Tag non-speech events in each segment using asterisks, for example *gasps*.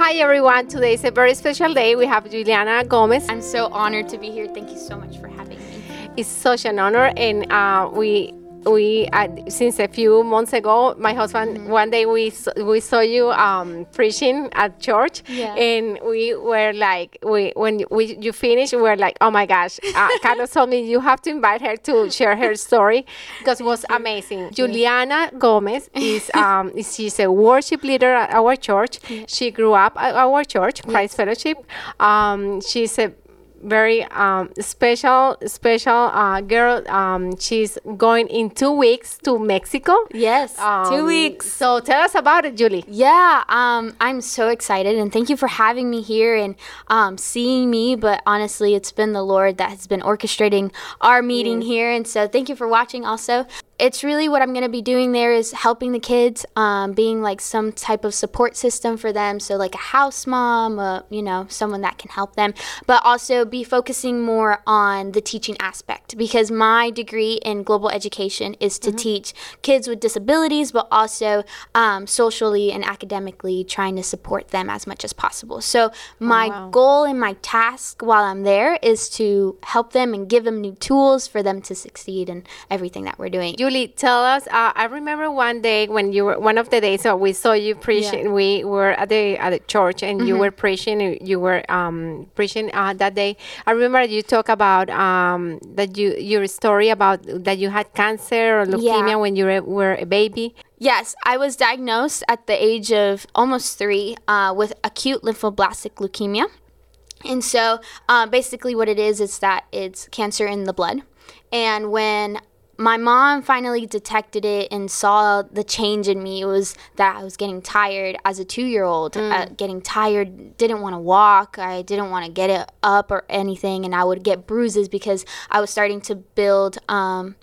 Hi everyone. Today is a very special day. We have Juliana Gomez. I'm so honored to be here. Thank you so much for having me. It's such an honor, and uh, we we uh, since a few months ago, my husband Mm-hmm. one day we we saw you um, preaching at church, Yeah. and we were like we when we you finished, we were like, oh my gosh, uh, *laughs* Carlos told me you have to invite her to share her *laughs* story because it was amazing. Juliana Gomez is *laughs* um she's a worship leader at our church. She grew up at our church, Christ Fellowship. Um, she's a very um, special special uh, girl. Um, she's going in two weeks to Mexico. Yes, two Um, weeks. So tell us about it, Julie. Yeah, um, I'm so excited and thank you for having me here and um, seeing me. But honestly, it's been the Lord that has been orchestrating our meeting here. And so thank you for watching also. It's really what I'm going to be doing there is helping the kids, um, being like some type of support system for them. So, like a house mom, uh, you know, someone that can help them, but also be focusing more on the teaching aspect because my degree in global education is to teach kids with disabilities, but also um, socially and academically trying to support them as much as possible. So, my wow. goal and my task while I'm there is to help them and give them new tools for them to succeed in everything that we're doing. Julie, tell us. Uh, I remember one day when you were one of the days that we saw you preaching. We were at the at the church and you were preaching. You- were um, preaching uh, that day. I remember you talk about um, that you your story about that you had cancer or leukemia when you were, were a baby. Yes, I was diagnosed at the age of almost three uh, with acute lymphoblastic leukemia. And so uh, basically, what it is is that it's cancer in the blood. And when my mom finally detected it and saw the change in me, it was that I was getting tired as a two year old, uh, getting tired, didn't want to walk, I didn't want to get it up or anything. And I would get bruises because I was starting to build. Um,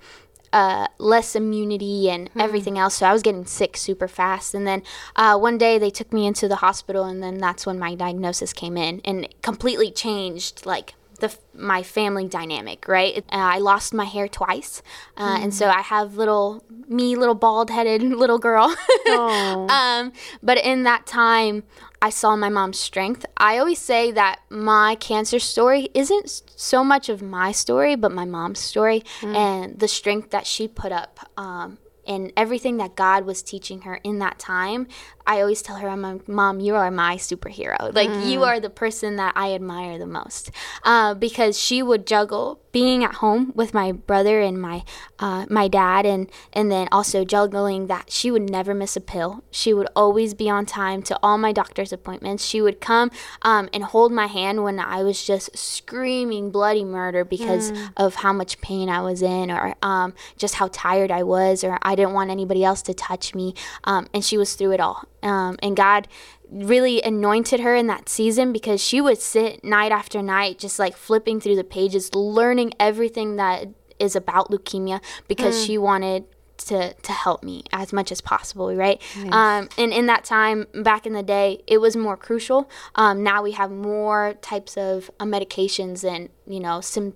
uh, less immunity and everything else. So I was getting sick super fast. And then uh, one day they took me into the hospital, and then that's when my diagnosis came in and it completely changed like the my family dynamic. Right, uh, I lost my hair twice, uh, and so I have little me, little bald headed *laughs* little girl. Oh. *laughs* um, but in that time, I saw my mom's strength. I always say that my cancer story isn't so much of my story, but my mom's story and the strength that she put up. Um, and everything that God was teaching her in that time, I always tell her, I'm Mom, you are my superhero. Like, you are the person that I admire the most. Uh, because she would juggle being at home with my brother and my uh, my dad, and, and then also juggling that she would never miss a pill. She would always be on time to all my doctor's appointments. She would come um, and hold my hand when I was just screaming bloody murder because of how much pain I was in, or um, just how tired I was, or I didn't want anybody else to touch me. Um, and she was through it all. Um, and God really anointed her in that season because she would sit night after night just like flipping through the pages, learning everything that is about leukemia because she wanted to to help me as much as possible, right? Um, and in that time back in the day, it was more crucial. Um, now we have more types of uh, medications and you know sim.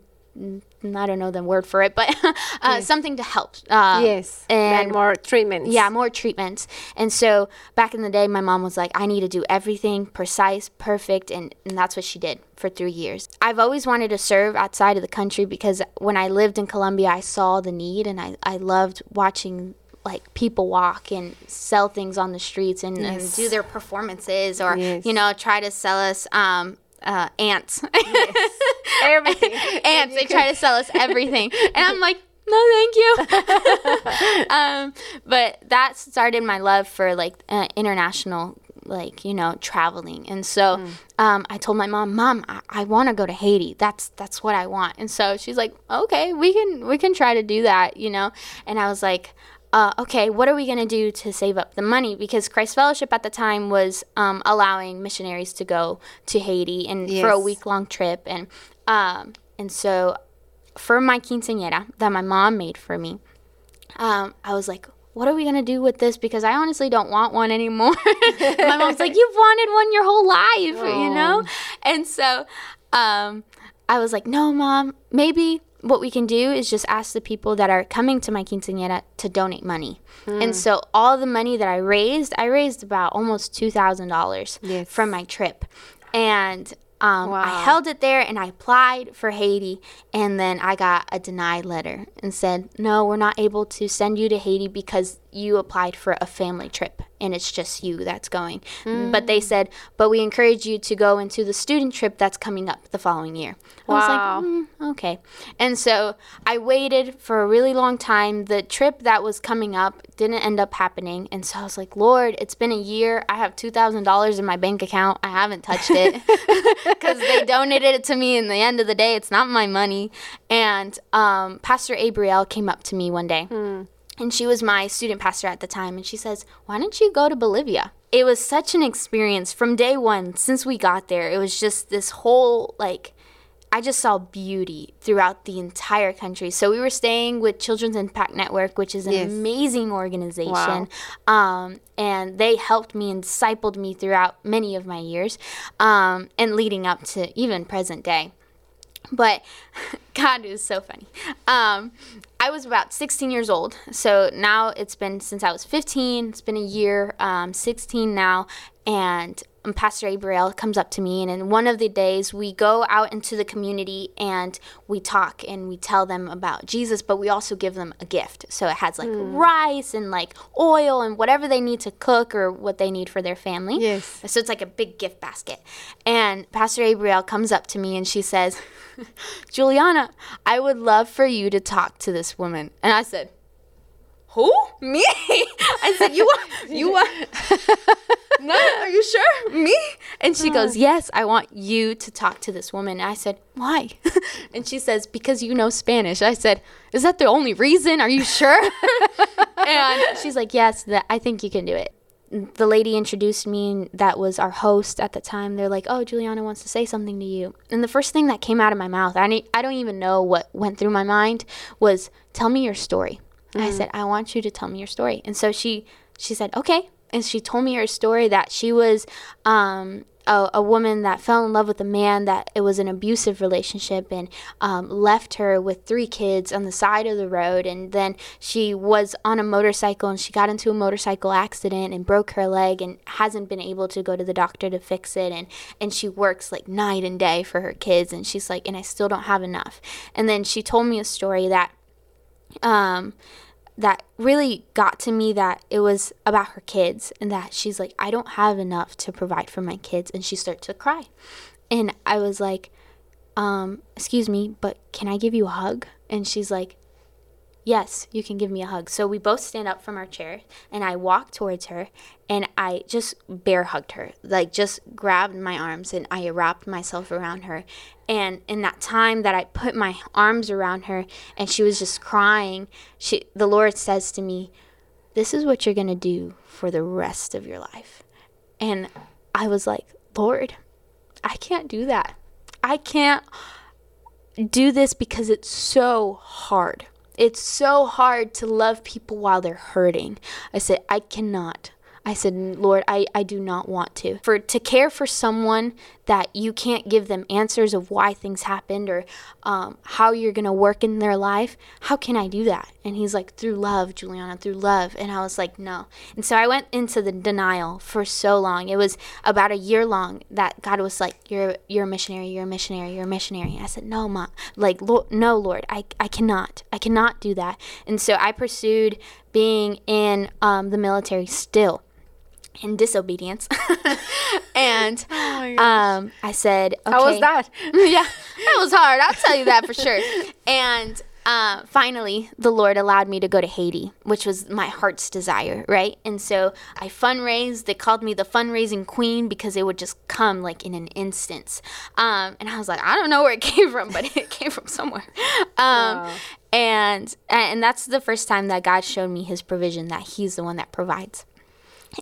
I don't know the word for it, but *laughs* uh, something to help. Uh, yes, and and more treatments. yeah, more treatments. And so back in the day, my mom was like, I need to do everything precise, perfect. And, and that's what she did for three years. I've always wanted to serve outside of the country because when I lived in Colombia, I saw the need and I, I loved watching like people walk and sell things on the streets and, and do their performances or, Yes. you know, try to sell us um, uh, ants. *laughs* everything. ants. They try to sell us *laughs* everything, and I'm like, no, thank you. *laughs* um, but that started my love for like uh, international, like you know, traveling, and so um, I told my mom, Mom, I, I want to go to Haiti. That's that's what I want, and so she's like, Okay, we can we can try to do that, you know, and I was like. Uh, okay, what are we going to do to save up the money? Because Christ Fellowship at the time was um, allowing missionaries to go to Haiti and for a week long trip, and um, and so for my quinceañera that my mom made for me, um, I was like, what are we gonna do with this? Because I honestly don't want one anymore. *laughs* my mom's like, you've wanted one your whole life, you know? And so um, I was like, no, mom, maybe what we can do is just ask the people that are coming to my quinceañera to donate money. Hmm. And so all the money that I raised, I raised about almost $2,000 Yes. from my trip. And um, I held it there and I applied for Haiti. And then I got a denied letter and said, no, we're not able to send you to Haiti because you applied for a family trip and it's just you that's going. But they said, but we encourage you to go into the student trip that's coming up the following year. I was like, "Mm, okay. And so I waited for a really long time. The trip that was coming up didn't end up happening. And so I was like, Lord, it's been a year. I have $2,000 in my bank account. I haven't touched it *laughs* because they donated it to me. In the end of the day, it's not my money. And um, Pastor Abriel came up to me one day. And she was my student pastor at the time. And she says, Why don't you go to Bolivia? It was such an experience from day one since we got there. It was just this whole, like, I just saw beauty throughout the entire country. So we were staying with Children's Impact Network, which is an Yes. amazing organization. Um, and they helped me and discipled me throughout many of my years um, and leading up to even present day. But *laughs* God, it was so funny. Um, I was about 16 years old. So now it's been since I was 15. It's been a year, um, 16 now. And um, Pastor Abriel comes up to me, and in one of the days, we go out into the community and we talk and we tell them about Jesus, but we also give them a gift. So it has like rice and like oil and whatever they need to cook or what they need for their family. Yes. So it's like a big gift basket. And Pastor Abriel comes up to me and she says, *laughs* Juliana, I would love for you to talk to this woman. And I said, Who? Me? *laughs* I said, You want you want *laughs* No, are you sure? Me? And she goes, Yes, I want you to talk to this woman. And I said, Why? *laughs* And she says, Because you know Spanish. I said, Is that the only reason? Are you sure? *laughs* and she's like, Yes, that I think you can do it the lady introduced me and that was our host at the time they're like oh juliana wants to say something to you and the first thing that came out of my mouth i, ne- I don't even know what went through my mind was tell me your story and i mm. said i want you to tell me your story and so she she said okay and she told me her story that she was um, a, a woman that fell in love with a man that it was an abusive relationship and um, left her with three kids on the side of the road. And then she was on a motorcycle and she got into a motorcycle accident and broke her leg and hasn't been able to go to the doctor to fix it. And and she works like night and day for her kids. And she's like and I still don't have enough. And then she told me a story that um that really got to me that it was about her kids and that she's like I don't have enough to provide for my kids and she started to cry. And I was like um excuse me, but can I give you a hug? And she's like Yes, you can give me a hug. So we both stand up from our chair and I walk towards her and I just bear hugged her. Like just grabbed my arms and I wrapped myself around her. And in that time that I put my arms around her and she was just crying, she the Lord says to me, "This is what you're going to do for the rest of your life." And I was like, "Lord, I can't do that. I can't do this because it's so hard. It's so hard to love people while they're hurting. I said, I cannot. I said, Lord, I, I do not want to. For to care for someone that you can't give them answers of why things happened or um, how you're going to work in their life, how can I do that? And he's like, through love, Juliana, through love. And I was like, no. And so I went into the denial for so long. It was about a year long that God was like, you're, you're a missionary, you're a missionary, you're a missionary. I said, no, Mom, like, Lord, no, Lord, I, I cannot. I cannot do that. And so I pursued being in um, the military still in disobedience. *laughs* and *laughs* um, I said, okay. How was that? *laughs* yeah, that was hard. I'll tell you that for sure. And uh, finally, the Lord allowed me to go to Haiti, which was my heart's desire, right? And so I fundraised. They called me the fundraising queen because it would just come like in an instance. Um, and I was like, I don't know where it *laughs* came from, but it came from somewhere. *laughs* Um, Wow. And and that's the first time that God showed me His provision, that He's the one that provides.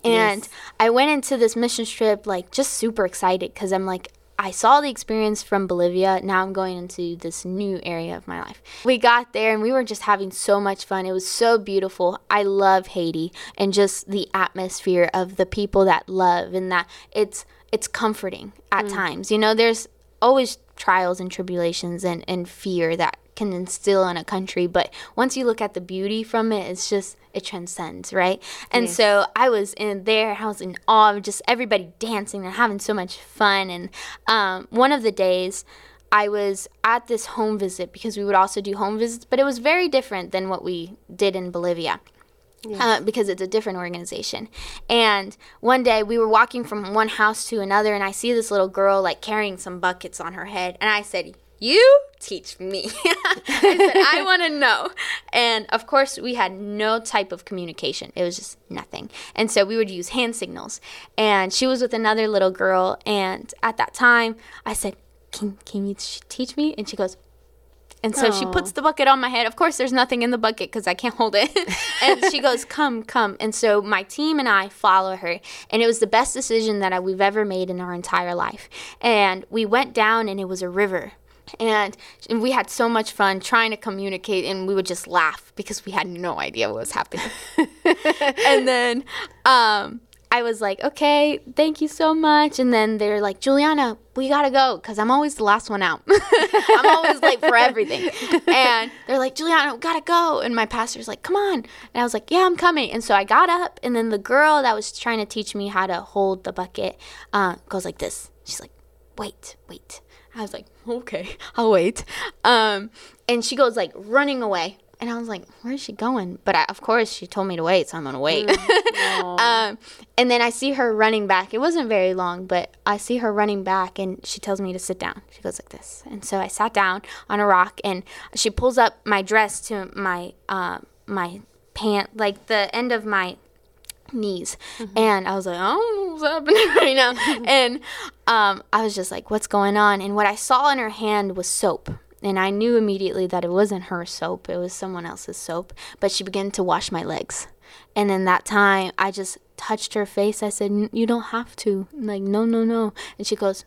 And I went into this mission trip like just super excited because I'm like, I saw the experience from Bolivia. Now I'm going into this new area of my life. We got there and we were just having so much fun. It was so beautiful. I love Haiti and just the atmosphere of the people that love and that it's it's comforting at mm. times. You know, there's always trials and tribulations and, and fear that can instill in a country. But once you look at the beauty from it, it's just it transcends, right? And Yes. so I was in there, I was in awe of just everybody dancing and having so much fun. And um, one of the days, I was at this home visit because we would also do home visits, but it was very different than what we did in Bolivia. Uh, because it's a different organization. And one day we were walking from one house to another, and I see this little girl like carrying some buckets on her head. And I said, You teach me. *laughs* I said, I *laughs* want to know. And of course, we had no type of communication, it was just nothing. And so we would use hand signals. And she was with another little girl. And at that time, I said, Can, can you teach me? And she goes, and so she puts the bucket on my head. Of course, there's nothing in the bucket because I can't hold it. *laughs* and she goes, "Come, come." And so my team and I follow her, and it was the best decision that I, we've ever made in our entire life. And we went down, and it was a river. And we had so much fun trying to communicate, and we would just laugh because we had no idea what was happening. *laughs* and then um, I was like, okay, thank you so much. And then they're like, Juliana, we gotta go because I'm always the last one out. *laughs* I'm always late for everything. *laughs* And they're like, Juliana, we gotta go. And my pastor's like, come on. And I was like, yeah, I'm coming. And so I got up, and then the girl that was trying to teach me how to hold the bucket uh, goes like this. She's like, wait, wait. I was like, okay, *laughs* I'll wait. Um, and she goes like running away. And I was like, where is she going? But I, of course, she told me to wait, so I'm gonna wait. *laughs* um, and then I see her running back. It wasn't very long, but I see her running back, and she tells me to sit down. She goes like this, and so I sat down on a rock, and she pulls up my dress to my uh, my pant, like the end of my knees. And i was like oh, what's happening *laughs* right now. *laughs* And um, i was just like what's going on? And what i saw in her hand was soap. And i knew immediately that it wasn't her soap. It was someone else's soap. But she began to wash my legs. And in that time i just touched her face. I said "N- you don't have to. Like no no no. And she goes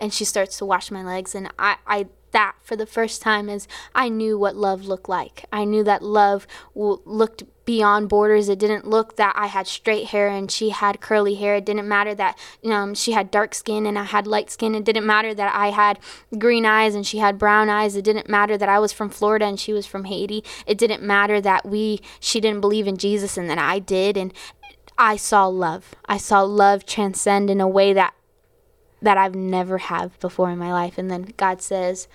and she starts to wash my legs. And I, I that for the first time is I knew what love looked like. I knew that love w- looked beyond borders. It didn't look that I had straight hair and she had curly hair. It didn't matter that um, she had dark skin and I had light skin. It didn't matter that I had green eyes and she had brown eyes. It didn't matter that I was from Florida and she was from Haiti. It didn't matter that we she didn't believe in Jesus and that I did and I saw love. I saw love transcend in a way that that I've never have before in my life. And then God says,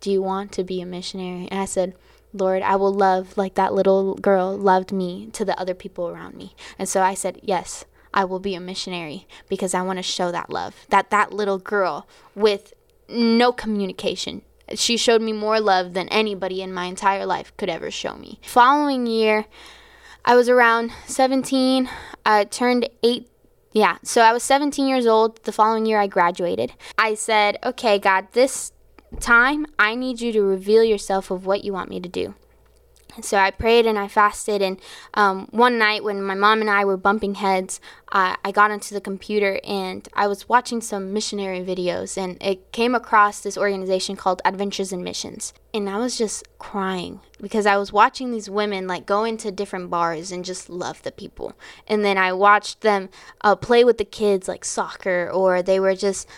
"Do you want to be a missionary?" And I said, "Lord, I will love like that little girl loved me to the other people around me." And so I said, "Yes, I will be a missionary because I want to show that love. That that little girl with no communication she showed me more love than anybody in my entire life could ever show me. Following year, I was around 17. I turned 8 yeah, so I was 17 years old. The following year, I graduated. I said, okay, God, this time I need you to reveal yourself of what you want me to do. So I prayed and I fasted. And um, one night, when my mom and I were bumping heads, uh, I got onto the computer and I was watching some missionary videos. And it came across this organization called Adventures in Missions. And I was just crying because I was watching these women like go into different bars and just love the people. And then I watched them uh, play with the kids like soccer, or they were just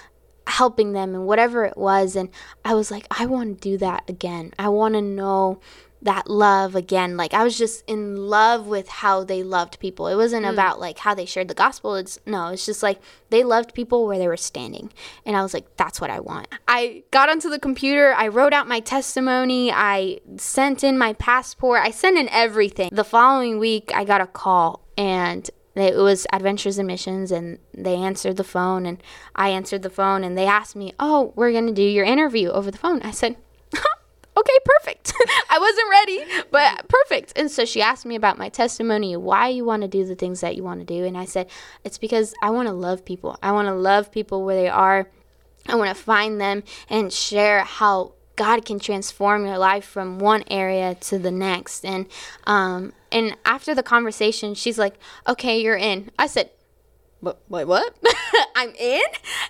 helping them and whatever it was. And I was like, I want to do that again. I want to know that love again. Like I was just in love with how they loved people. It wasn't hmm. about like how they shared the gospel. It's no, it's just like they loved people where they were standing. And I was like, that's what I want. I got onto the computer, I wrote out my testimony, I sent in my passport, I sent in everything. The following week I got a call and it was Adventures in Missions, and they answered the phone, and I answered the phone, and they asked me, "Oh, we're gonna do your interview over the phone." I said, "Okay, perfect." *laughs* I wasn't ready, but perfect. And so she asked me about my testimony, why you want to do the things that you want to do, and I said, "It's because I want to love people. I want to love people where they are. I want to find them and share how." God can transform your life from one area to the next. And um, and after the conversation, she's like, "Okay, you're in." I said, "What? Wait, *laughs* what? I'm in?"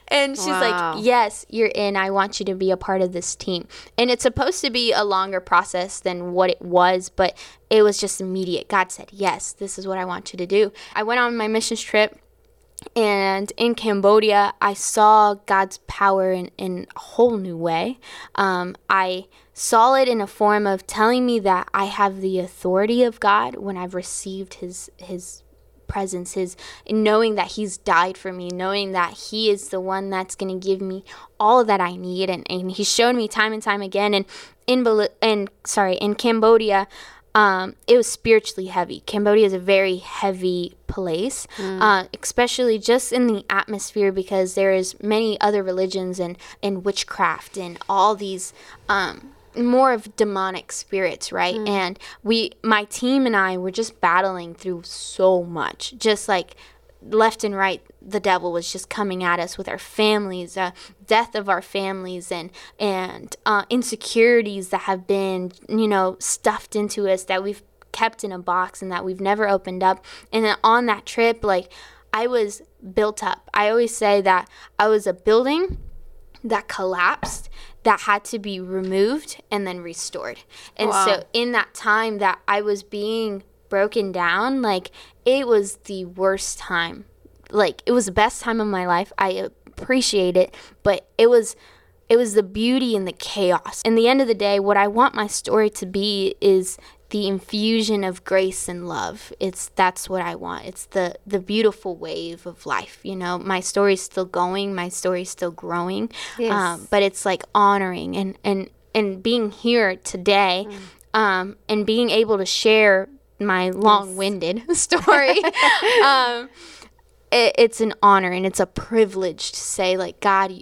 And she's Wow. like, "Yes, you're in. I want you to be a part of this team." And it's supposed to be a longer process than what it was, but it was just immediate. God said, "Yes, this is what I want you to do." I went on my missions trip And in Cambodia, I saw God's power in, in a whole new way. Um, I saw it in a form of telling me that I have the authority of God when I've received His His presence, His knowing that He's died for me, knowing that He is the one that's going to give me all that I need, and, and He showed me time and time again. And in in sorry in Cambodia, um, it was spiritually heavy. Cambodia is a very heavy place, mm. uh, especially just in the atmosphere because there is many other religions and, and witchcraft and all these um, more of demonic spirits, right? Mm. And we, my team and I, were just battling through so much, just like left and right the devil was just coming at us with our families uh, death of our families and and uh, insecurities that have been you know stuffed into us that we've kept in a box and that we've never opened up and then on that trip like i was built up i always say that i was a building that collapsed that had to be removed and then restored and wow. so in that time that i was being broken down like it was the worst time. Like it was the best time of my life. I appreciate it, but it was it was the beauty and the chaos. In the end of the day, what I want my story to be is the infusion of grace and love. It's that's what I want. It's the the beautiful wave of life. You know, my story's still going. My story's still growing. Yes. Um, but it's like honoring and and and being here today, mm. um, and being able to share my long-winded yes. *laughs* story. *laughs* um, it, it's an honor and it's a privilege to say, like, God,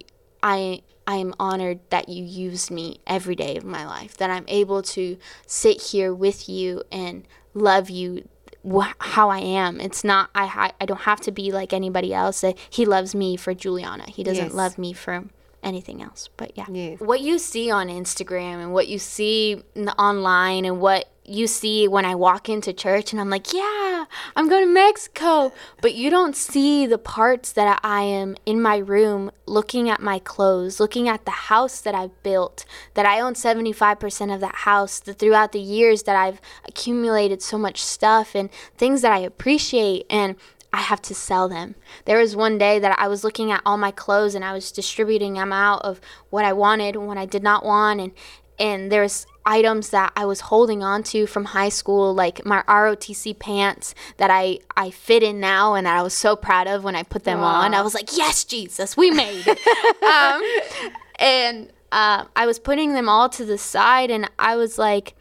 I I am honored that you use me every day of my life. That I'm able to sit here with you and love you wh- how I am. It's not I ha- I don't have to be like anybody else. He loves me for Juliana. He doesn't yes. love me for anything else. But yeah. Yes. What you see on Instagram and what you see online and what you see when I walk into church and I'm like, yeah, I'm going to Mexico. But you don't see the parts that I am in my room looking at my clothes, looking at the house that I've built, that I own 75% of that house, that throughout the years that I've accumulated so much stuff and things that I appreciate. And I have to sell them. There was one day that I was looking at all my clothes and I was distributing them out of what I wanted and what I did not want and and there's items that I was holding on to from high school, like my ROTC pants that I, I fit in now and that I was so proud of when I put them wow. on. I was like, yes, Jesus, we made it. *laughs* um, and uh, I was putting them all to the side and I was like,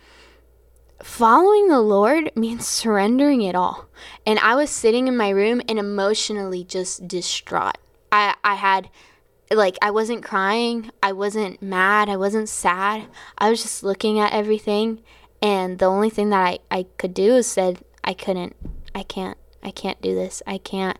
following the Lord means surrendering it all. And I was sitting in my room and emotionally just distraught. I, I had like I wasn't crying, I wasn't mad, I wasn't sad. I was just looking at everything and the only thing that I, I could do is said I couldn't I can't I can't do this. I can't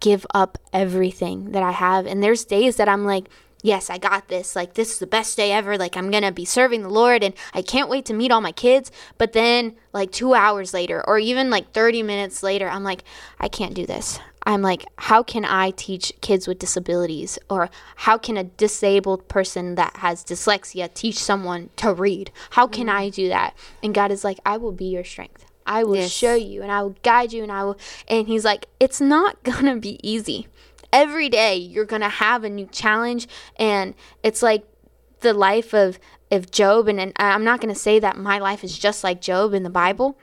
give up everything that I have. And there's days that I'm like, yes, I got this. Like, this is the best day ever. Like, I'm going to be serving the Lord and I can't wait to meet all my kids. But then, like, two hours later, or even like 30 minutes later, I'm like, I can't do this. I'm like, how can I teach kids with disabilities? Or how can a disabled person that has dyslexia teach someone to read? How can mm. I do that? And God is like, I will be your strength. I will yes. show you and I will guide you and I will and he's like, it's not *laughs* gonna be easy. Every day you're gonna have a new challenge and it's like the life of of Job and, and I'm not gonna say that my life is just like Job in the Bible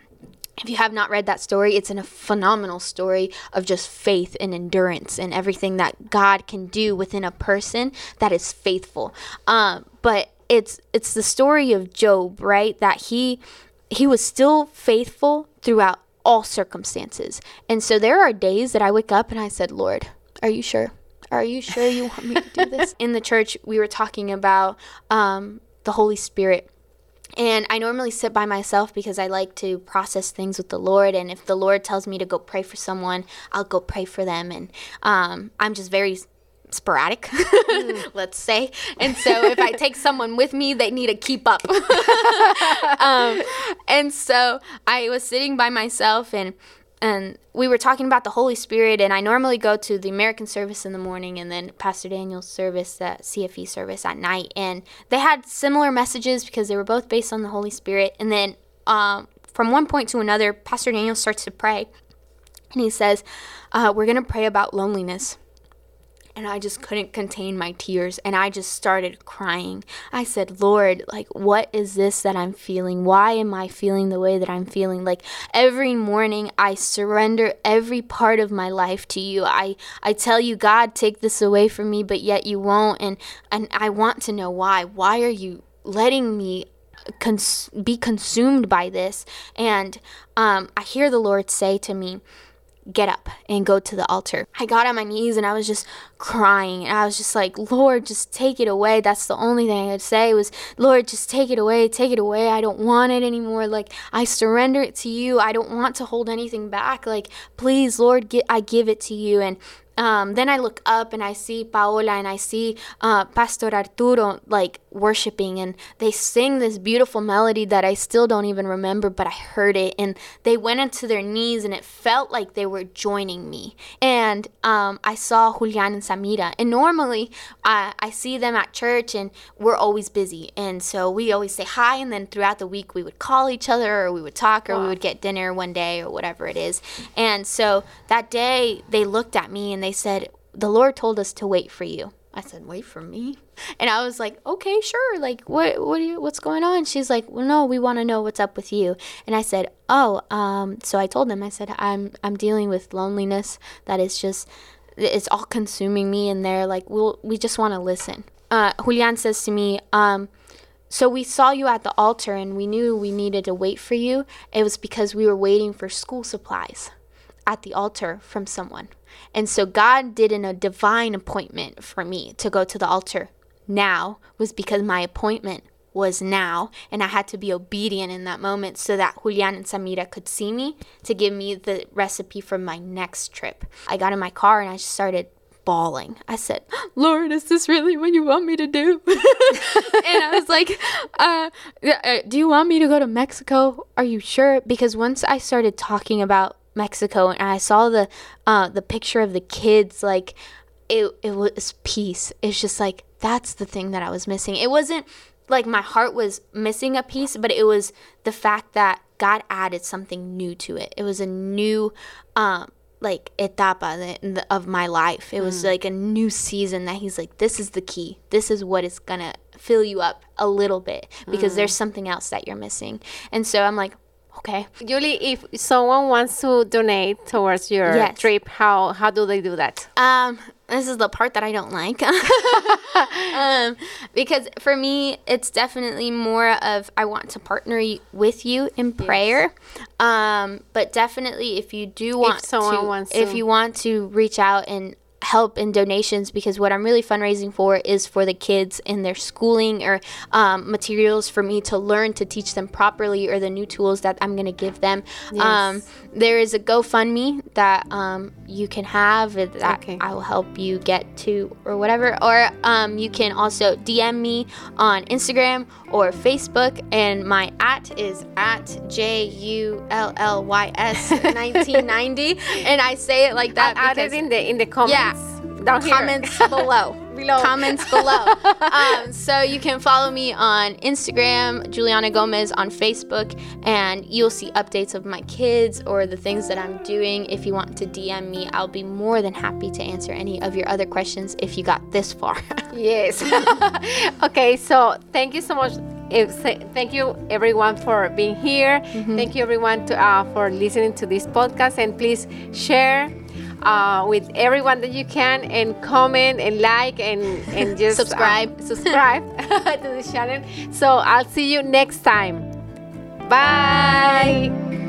if you have not read that story, it's in a phenomenal story of just faith and endurance and everything that God can do within a person that is faithful. Um, but it's it's the story of Job, right? That he he was still faithful throughout all circumstances. And so there are days that I wake up and I said, Lord, are you sure? Are you sure you want me to do this? *laughs* In the church, we were talking about um, the Holy Spirit and I normally sit by myself because I like to process things with the Lord. And if the Lord tells me to go pray for someone, I'll go pray for them. And um, I'm just very sporadic, mm. *laughs* let's say. And so if I take someone with me, they need to keep up. *laughs* um, and so I was sitting by myself and and we were talking about the Holy Spirit, and I normally go to the American service in the morning and then Pastor Daniel's service, the CFE service at night. And they had similar messages because they were both based on the Holy Spirit. And then um, from one point to another, Pastor Daniel starts to pray. and he says, uh, We're going to pray about loneliness. And I just couldn't contain my tears and I just started crying. I said, Lord, like, what is this that I'm feeling? Why am I feeling the way that I'm feeling? Like, every morning I surrender every part of my life to you. I, I tell you, God, take this away from me, but yet you won't. And, and I want to know why. Why are you letting me cons- be consumed by this? And um, I hear the Lord say to me, get up and go to the altar. I got on my knees and I was just crying. And I was just like, Lord, just take it away. That's the only thing I could say was, Lord, just take it away. Take it away. I don't want it anymore. Like, I surrender it to you. I don't want to hold anything back. Like, please, Lord, get, I give it to you. And um, then I look up and I see Paola and I see uh, Pastor Arturo like worshiping, and they sing this beautiful melody that I still don't even remember, but I heard it. And they went into their knees, and it felt like they were joining me. And um, I saw Julian and Samira, and normally uh, I see them at church, and we're always busy, and so we always say hi, and then throughout the week we would call each other, or we would talk, or wow. we would get dinner one day, or whatever it is. And so that day they looked at me and they said, The Lord told us to wait for you. I said, "Wait for me," and I was like, "Okay, sure. Like, what, what you, what's going on?" She's like, "Well, no, we want to know what's up with you." And I said, "Oh, um." So I told them, I said, "I'm, I'm dealing with loneliness. That is just, it's all consuming me." And they're like, "Well, we just want to listen." Uh, Julian says to me, um, so we saw you at the altar and we knew we needed to wait for you. It was because we were waiting for school supplies at the altar from someone. And so God did in a divine appointment for me to go to the altar now was because my appointment was now and I had to be obedient in that moment so that Julian and Samira could see me to give me the recipe for my next trip. I got in my car and I just started bawling. I said, *gasps* Lord, is this really what you want me to do? *laughs* and I was like, uh, uh, Do you want me to go to Mexico? Are you sure? Because once I started talking about Mexico and I saw the uh, the picture of the kids like it it was peace. It's just like that's the thing that I was missing. It wasn't like my heart was missing a piece, but it was the fact that God added something new to it. It was a new um like etapa of my life. It was mm. like a new season that he's like this is the key. This is what is going to fill you up a little bit because mm. there's something else that you're missing. And so I'm like, Okay. Julie, if someone wants to donate towards your yes. trip, how how do they do that? Um, this is the part that I don't like. *laughs* um, because for me, it's definitely more of I want to partner with you in prayer. Yes. Um, but definitely, if you do want if someone to, wants if you want to reach out and help and donations because what I'm really fundraising for is for the kids in their schooling or um, materials for me to learn to teach them properly or the new tools that I'm going to give them. Yes. Um, there is a GoFundMe that um, you can have that okay. I will help you get to or whatever. Or um, you can also DM me on Instagram or Facebook, and my at is at J U L L Y S *laughs* 1990, and I say it like that. I'll add it in the in the comments. Yeah, down comments below. *laughs* below. Comments below. um, so you can follow me on Instagram, Juliana Gomez on Facebook, and you'll see updates of my kids or the things that I'm doing. If you want to DM me, I'll be more than happy to answer any of your other questions if you got this far. *laughs* yes. *laughs* okay, so thank you so much thank you everyone for being here. Mm-hmm. Thank you everyone to, uh, for listening to this podcast, and please share uh, with everyone that you can and comment and like and, and *laughs* just subscribe um, subscribe *laughs* to the channel so i'll see you next time bye. bye.